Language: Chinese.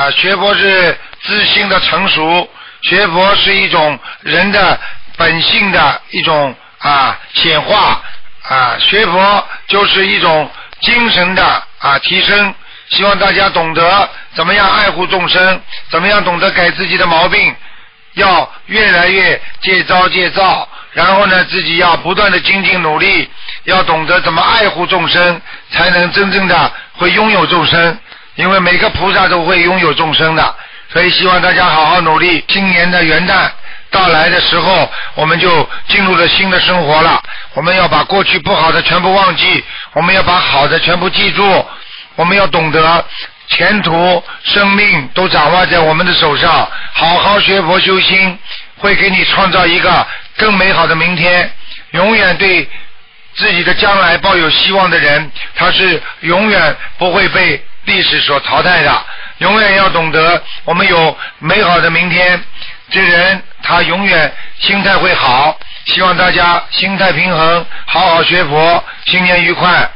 啊，学佛是自信的成熟，学佛是一种人的本性的一种啊显化啊，学佛就是一种精神的啊提升。希望大家懂得怎么样爱护众生，怎么样懂得改自己的毛病，要越来越戒招戒躁，然后呢，自己要不断的精进努力，要懂得怎么爱护众生，才能真正的会拥有众生。因为每个菩萨都会拥有众生的，所以希望大家好好努力。今年的元旦到来的时候，我们就进入了新的生活了。我们要把过去不好的全部忘记，我们要把好的全部记住。我们要懂得前途、生命都掌握在我们的手上，好好学佛修心，会给你创造一个更美好的明天。永远对自己的将来抱有希望的人，他是永远不会被历史所淘汰的。永远要懂得，我们有美好的明天，这人他永远心态会好。希望大家心态平衡，好好学佛，新年愉快。